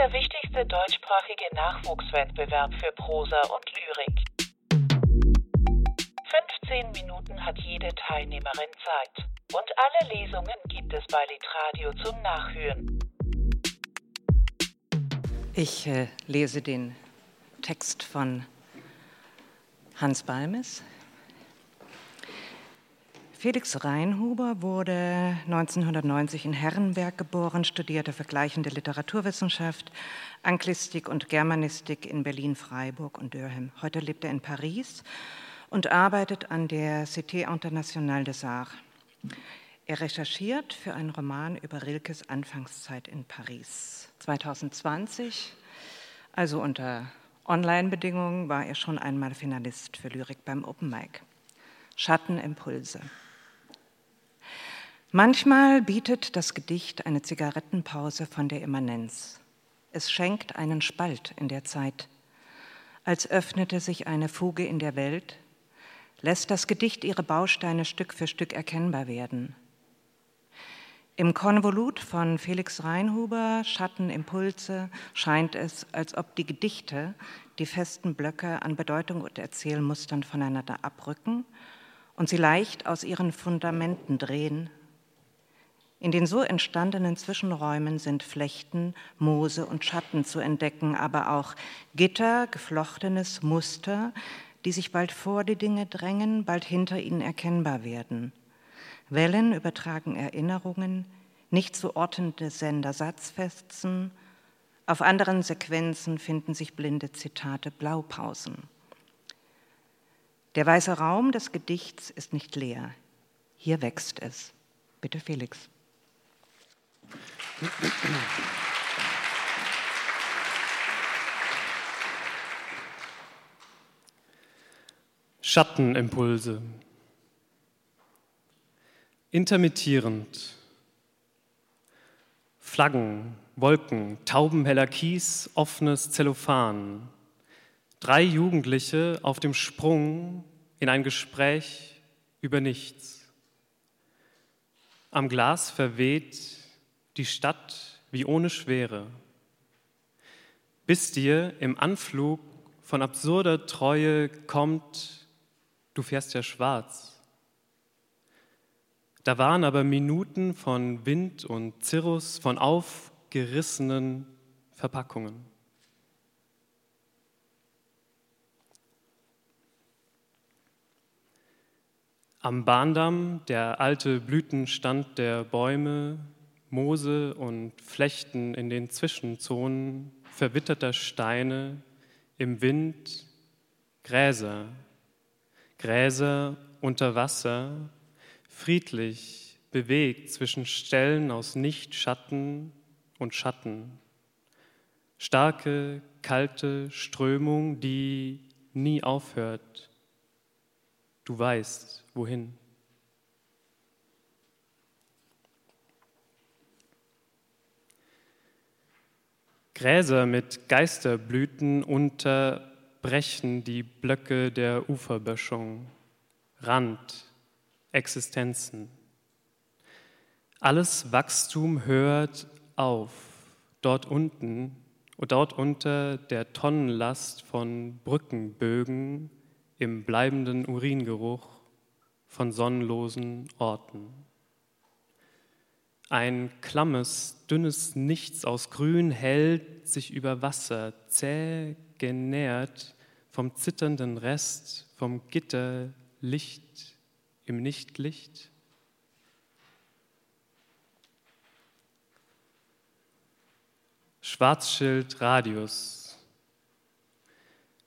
der wichtigste deutschsprachige Nachwuchswettbewerb für Prosa und Lyrik. 15 Minuten hat jede Teilnehmerin Zeit. Und alle Lesungen gibt es bei Litradio zum Nachhören. Ich äh, lese den Text von Hans Balmes. Felix Reinhuber wurde 1990 in Herrenberg geboren, studierte vergleichende Literaturwissenschaft, Anglistik und Germanistik in Berlin, Freiburg und Dürheim. Heute lebt er in Paris und arbeitet an der Cité Internationale des Arts. Er recherchiert für einen Roman über Rilkes Anfangszeit in Paris. 2020, also unter Online-Bedingungen, war er schon einmal Finalist für Lyrik beim Open Mic. Schattenimpulse. Manchmal bietet das Gedicht eine Zigarettenpause von der Immanenz. Es schenkt einen Spalt in der Zeit, als öffnete sich eine Fuge in der Welt, lässt das Gedicht ihre Bausteine Stück für Stück erkennbar werden. Im Konvolut von Felix Reinhuber, Schattenimpulse, scheint es, als ob die Gedichte die festen Blöcke an Bedeutung und Erzählmustern voneinander abrücken und sie leicht aus ihren Fundamenten drehen. In den so entstandenen Zwischenräumen sind Flechten, Moose und Schatten zu entdecken, aber auch Gitter, geflochtenes Muster, die sich bald vor die Dinge drängen, bald hinter ihnen erkennbar werden. Wellen übertragen Erinnerungen, nicht zu ortende Sender Satzfetzen, auf anderen Sequenzen finden sich blinde Zitate, Blaupausen. Der weiße Raum des Gedichts ist nicht leer. Hier wächst es. Bitte Felix. Schattenimpulse. Intermittierend. Flaggen, Wolken, taubenheller Kies, offenes Zellophan. Drei Jugendliche auf dem Sprung in ein Gespräch über nichts. Am Glas verweht die Stadt wie ohne Schwere. Bis dir im Anflug von absurder Treue kommt du fährst ja schwarz. Da waren aber Minuten von Wind und Zirrus, von aufgerissenen Verpackungen. Am Bahndamm der alte Blütenstand der Bäume, Moose und Flechten in den Zwischenzonen verwitterter Steine, im Wind Gräser, Gräser unter Wasser, friedlich bewegt zwischen Stellen aus Nichtschatten und Schatten. Starke, kalte Strömung, die nie aufhört. Du weißt, wohin. Gräser mit Geisterblüten unter brechen die Blöcke der Uferböschung, Rand, Existenzen. Alles Wachstum hört auf, dort unten und dort unter der Tonnenlast von Brückenbögen im bleibenden Uringeruch von sonnenlosen Orten. Ein klammes, dünnes Nichts aus Grün hält sich über Wasser, zäh genährt vom zitternden Rest, vom Gitter Licht im Nichtlicht? Schwarzschild Radius.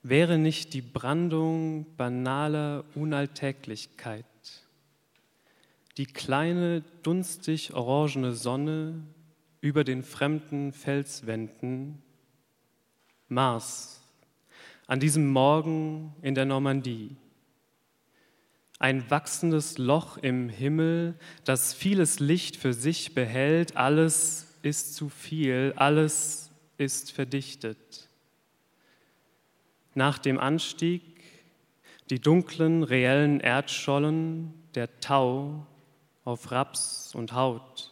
Wäre nicht die Brandung banaler Unalltäglichkeit, die kleine dunstig orangene Sonne über den fremden Felswänden, Mars, an diesem Morgen in der Normandie. Ein wachsendes Loch im Himmel, das vieles Licht für sich behält, alles ist zu viel, alles ist verdichtet. Nach dem Anstieg die dunklen, reellen Erdschollen, der Tau auf Raps und Haut.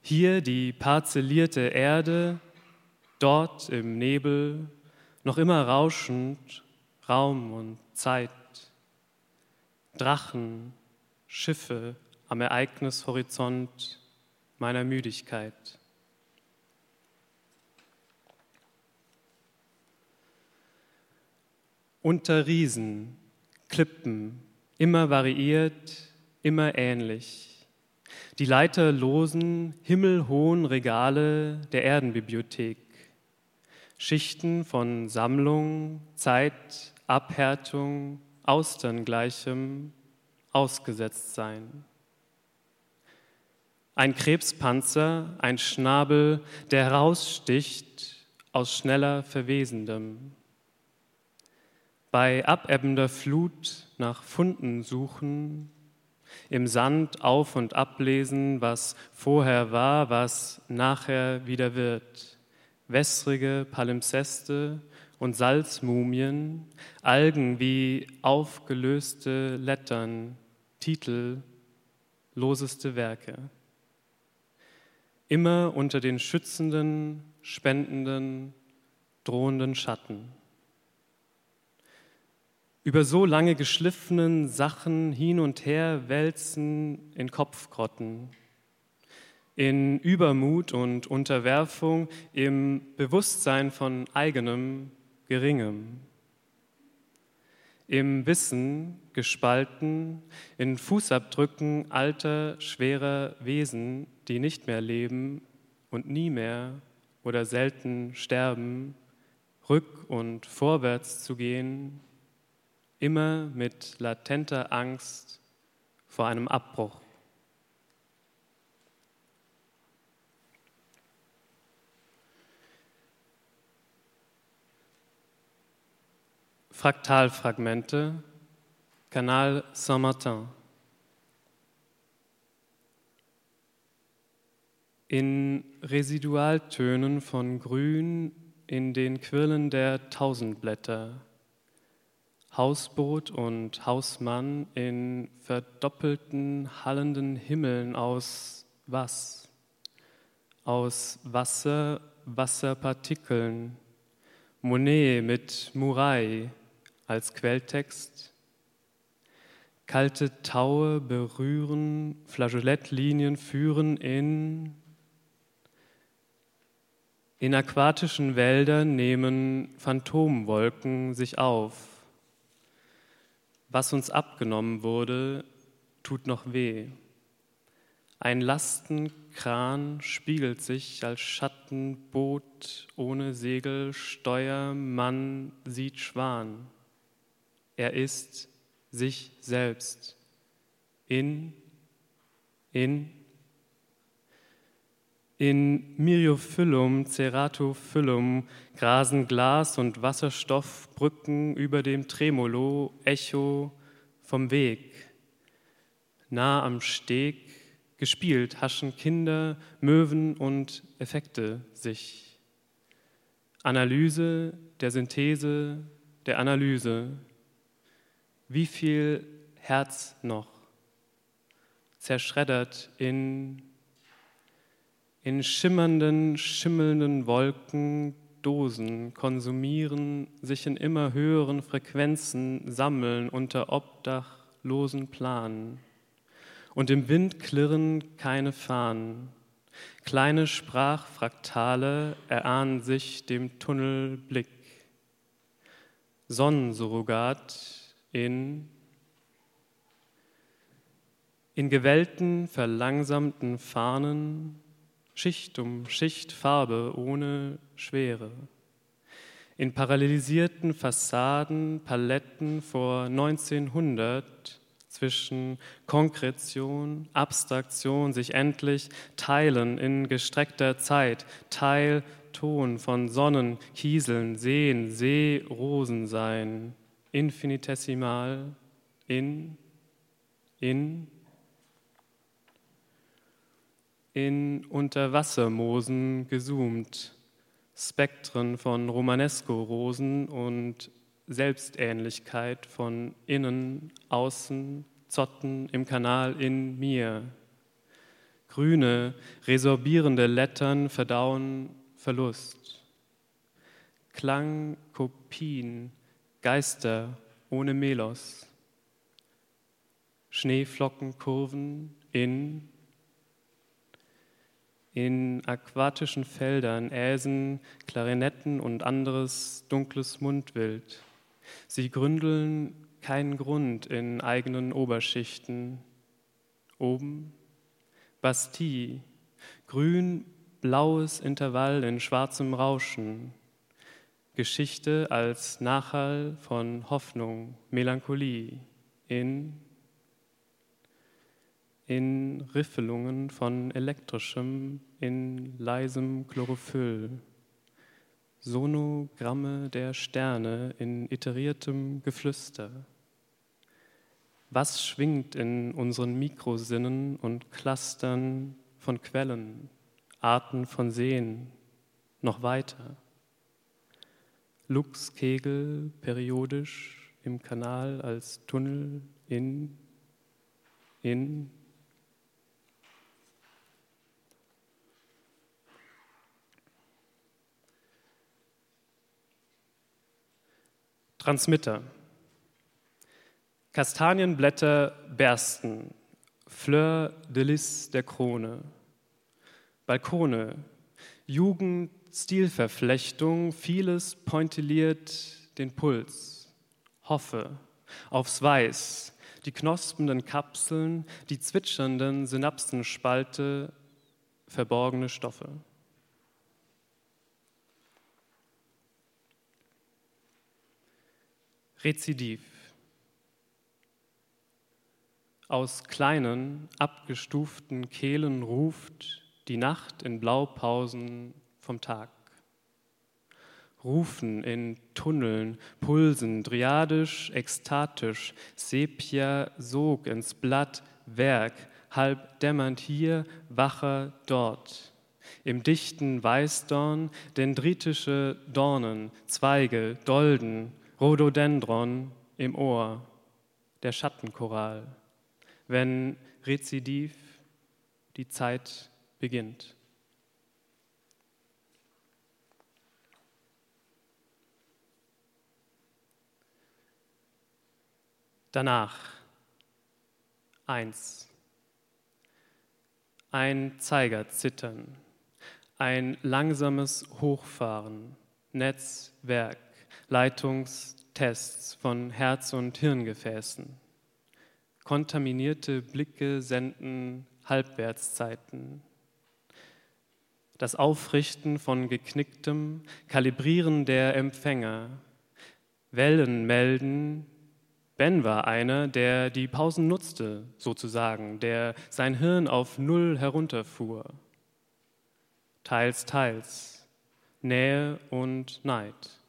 Hier die parzellierte Erde, dort im Nebel, noch immer rauschend Raum und Zeit. Drachen, Schiffe am Ereignishorizont meiner Müdigkeit. Unter Riesen, Klippen, immer variiert, immer ähnlich. Die leiterlosen, himmelhohen Regale der Erdenbibliothek. Schichten von Sammlung, Zeit, Abhärtung, Austerngleichem, Ausgesetztsein. Ein Krebspanzer, ein Schnabel, der heraussticht aus schneller Verwesendem. Bei abebbender Flut nach Funden suchen, im Sand auf und ablesen, was vorher war, was nachher wieder wird. Wässrige Palimpseste und Salzmumien, Algen wie aufgelöste Lettern, Titel, loseste Werke. Immer unter den schützenden, spendenden, drohenden Schatten. Über so lange geschliffenen Sachen hin und her wälzen in Kopfgrotten, in Übermut und Unterwerfung, im Bewusstsein von eigenem Geringem, im Wissen gespalten, in Fußabdrücken alter, schwerer Wesen, die nicht mehr leben und nie mehr oder selten sterben, rück und vorwärts zu gehen, immer mit latenter Angst vor einem Abbruch. Fraktalfragmente, Kanal Saint-Martin. In Residualtönen von Grün in den Quirlen der Tausendblätter. Hausboot und Hausmann in verdoppelten, hallenden Himmeln aus was? Aus Wasser, Wasserpartikeln. Monet mit Murai, als Quelltext. Kalte Taue berühren, Flageolettlinien führen in in aquatischen Wäldern nehmen Phantomwolken sich auf. Was uns abgenommen wurde, tut noch weh. Ein Lastenkran spiegelt sich als Schattenboot ohne Segel, Steuermann sieht Schwan. Er ist sich selbst. In, in, in Myriophyllum, Ceratophyllum grasen Glas- und Wasserstoffbrücken über dem Tremolo, Echo vom Weg. Nah am Steg, gespielt, haschen Kinder, Möwen und Effekte sich. Analyse der Synthese der Analyse, wie viel Herz noch zerschreddert in, in schimmernden, schimmelnden Wolken, Dosen, konsumieren, sich in immer höheren Frequenzen sammeln unter obdachlosen Planen. Und im Wind klirren keine Fahnen. Kleine Sprachfraktale erahnen sich dem Tunnelblick. Sonnensurrogat in, in gewellten, verlangsamten Fahnen, Schicht um Schicht Farbe ohne Schwere. In parallelisierten Fassaden, Paletten vor 1900 zwischen Konkretion, Abstraktion sich endlich teilen in gestreckter Zeit, Teil, Ton von Sonnen, Kieseln, Seen, See, Rosen sein infinitesimal in, in, in Unterwassermoosen gezoomt, Spektren von Romanesco-Rosen und Selbstähnlichkeit von innen, außen, Zotten im Kanal in mir. grüne, resorbierende Lettern verdauen Verlust. Klang, Kopien, Geister ohne Melos. Schneeflockenkurven in in aquatischen Feldern Äsen, Klarinetten und anderes dunkles Mundwild. Sie gründeln keinen Grund in eigenen Oberschichten. Oben Bastille, grün-blaues Intervall in schwarzem Rauschen. Geschichte als Nachhall von Hoffnung, Melancholie in in Riffelungen von elektrischem, in leisem Chlorophyll, Sonogramme der Sterne in iteriertem Geflüster. Was schwingt in unseren Mikrosinnen und Clustern von Quellen, Arten von Seen, noch weiter? Luchskegel periodisch im Kanal als Tunnel in, in, Transmitter. Kastanienblätter bersten, Fleur de lis der Krone. Balkone, Jugend, Stilverflechtung, vieles pointiliert den Puls. Hoffe aufs Weiß, die knospenden Kapseln, die zwitschernden Synapsenspalte, verborgene Stoffe. Rezidiv. Aus kleinen, abgestuften Kehlen ruft die Nacht in Blaupausen vom Tag. Rufen in Tunneln, Pulsen, driadisch, ekstatisch, Sepia sog ins Blatt, Werk, halb dämmernd hier, wacher dort. Im dichten Weißdorn dendritische Dornen, Zweige, Dolden, Rhododendron im Ohr, der Schattenchoral, wenn Rezidiv die Zeit beginnt. Danach eins. Ein Zeiger zittern, ein langsames Hochfahren, Netzwerk, Leitungstests von Herz- und Hirngefäßen. Kontaminierte Blicke senden Halbwertszeiten. Das Aufrichten von geknicktem, Kalibrieren der Empfänger. Wellen melden, Ben war einer, der die Pausen nutzte, sozusagen, der sein Hirn auf Null herunterfuhr. Teils, teils, Nähe und Neid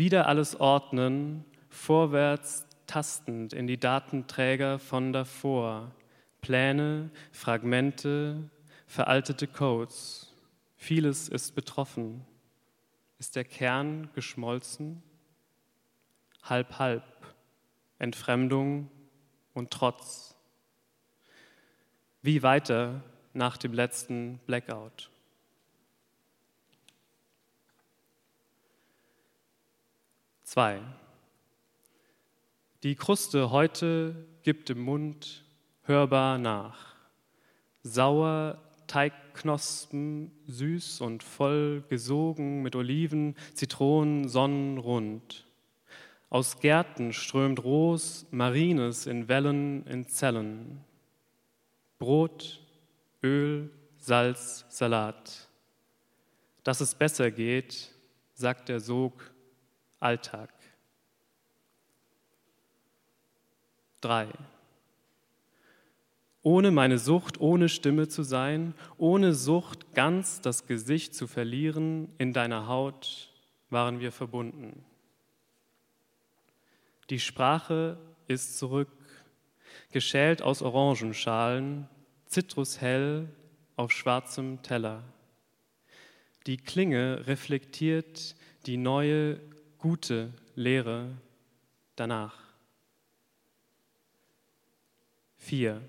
wieder alles ordnen, vorwärts tastend in die Datenträger von davor, Pläne, Fragmente, veraltete Codes. Vieles ist betroffen. Ist der Kern geschmolzen? Halb, halb. Entfremdung und Trotz. Wie weiter nach dem letzten Blackout? Zwei. Die Kruste heute gibt im Mund hörbar nach. Sauer Teigknospen, süß und voll gesogen mit Oliven, Zitronen, Sonnenrund. Aus Gärten strömt Ros, Marines in Wellen, in Zellen. Brot, Öl, Salz, Salat. Dass es besser geht, sagt der Sog Alltag. Drei. Ohne meine Sucht, ohne Stimme zu sein, ohne Sucht ganz das Gesicht zu verlieren, in deiner Haut waren wir verbunden. Die Sprache ist zurück, geschält aus Orangenschalen, zitrushell auf schwarzem Teller. Die Klinge reflektiert die neue gute Lehre danach. Vier.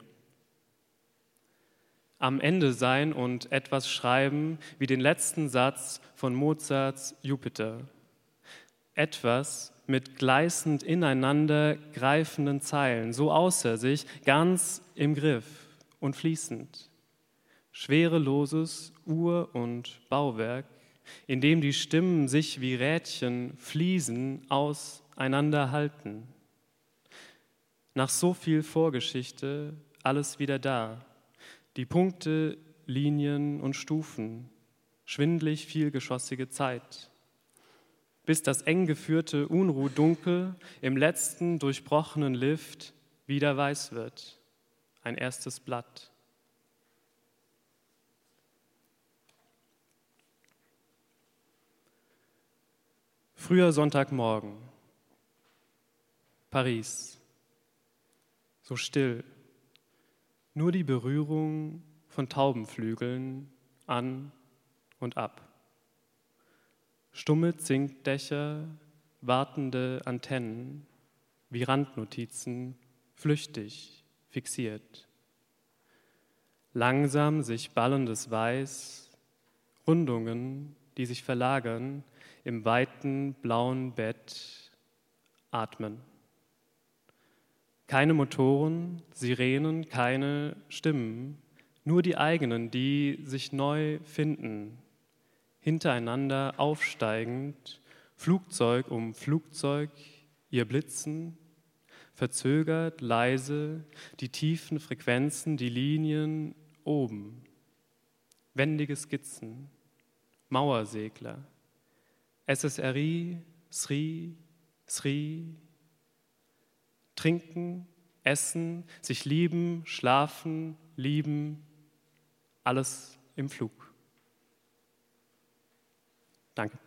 am Ende sein und etwas schreiben wie den letzten Satz von Mozarts Jupiter. Etwas mit gleißend ineinander greifenden Zeilen, so außer sich, ganz im Griff und fließend. Schwereloses Uhr- und Bauwerk, in dem die Stimmen sich wie Rädchen Fliesen auseinanderhalten. Nach so viel Vorgeschichte alles wieder da. Die Punkte, Linien und Stufen, schwindlig vielgeschossige Zeit. Bis das eng geführte Unruh-Dunkel im letzten durchbrochenen Lift wieder weiß wird. Ein erstes Blatt. Früher Sonntagmorgen. Paris. So still. Nur die Berührung von Taubenflügeln an und ab. Stumme Zinkdächer, wartende Antennen, wie Randnotizen, flüchtig, fixiert. Langsam sich ballendes Weiß, Rundungen, die sich verlagern im weiten blauen Bett, atmen. Keine Motoren, Sirenen, keine Stimmen, nur die eigenen, die sich neu finden, hintereinander aufsteigend, Flugzeug um Flugzeug, ihr Blitzen, verzögert, leise, die tiefen Frequenzen, die Linien oben, wendige Skizzen, Mauersegler, SSRI, Sri, Sri, trinken, essen, sich lieben, schlafen, lieben, alles im Flug. Danke.